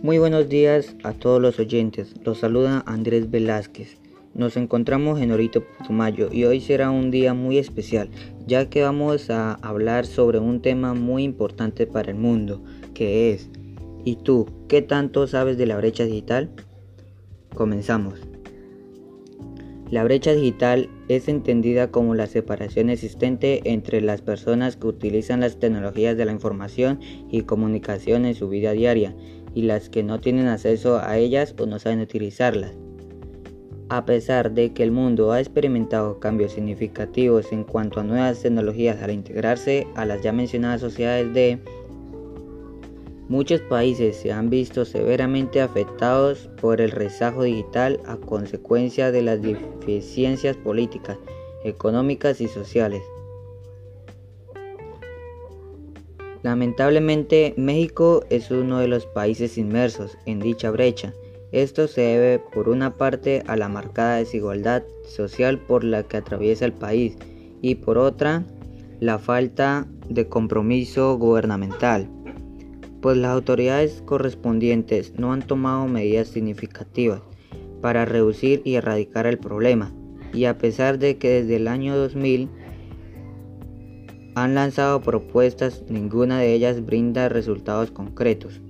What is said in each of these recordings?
Muy buenos días a todos los oyentes. Los saluda Andrés Velázquez. Nos encontramos en Orito Putumayo y hoy será un día muy especial, ya que vamos a hablar sobre un tema muy importante para el mundo, que es ¿Y tú qué tanto sabes de la brecha digital? Comenzamos. La brecha digital es entendida como la separación existente entre las personas que utilizan las tecnologías de la información y comunicación en su vida diaria y las que no tienen acceso a ellas o no saben utilizarlas. A pesar de que el mundo ha experimentado cambios significativos en cuanto a nuevas tecnologías al integrarse a las ya mencionadas sociedades de Muchos países se han visto severamente afectados por el rezago digital a consecuencia de las deficiencias políticas, económicas y sociales. Lamentablemente, México es uno de los países inmersos en dicha brecha. Esto se debe por una parte a la marcada desigualdad social por la que atraviesa el país y por otra la falta de compromiso gubernamental pues las autoridades correspondientes no han tomado medidas significativas para reducir y erradicar el problema, y a pesar de que desde el año 2000 han lanzado propuestas, ninguna de ellas brinda resultados concretos.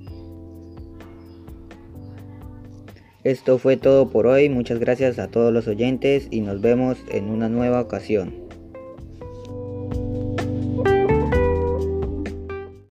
Esto fue todo por hoy, muchas gracias a todos los oyentes y nos vemos en una nueva ocasión.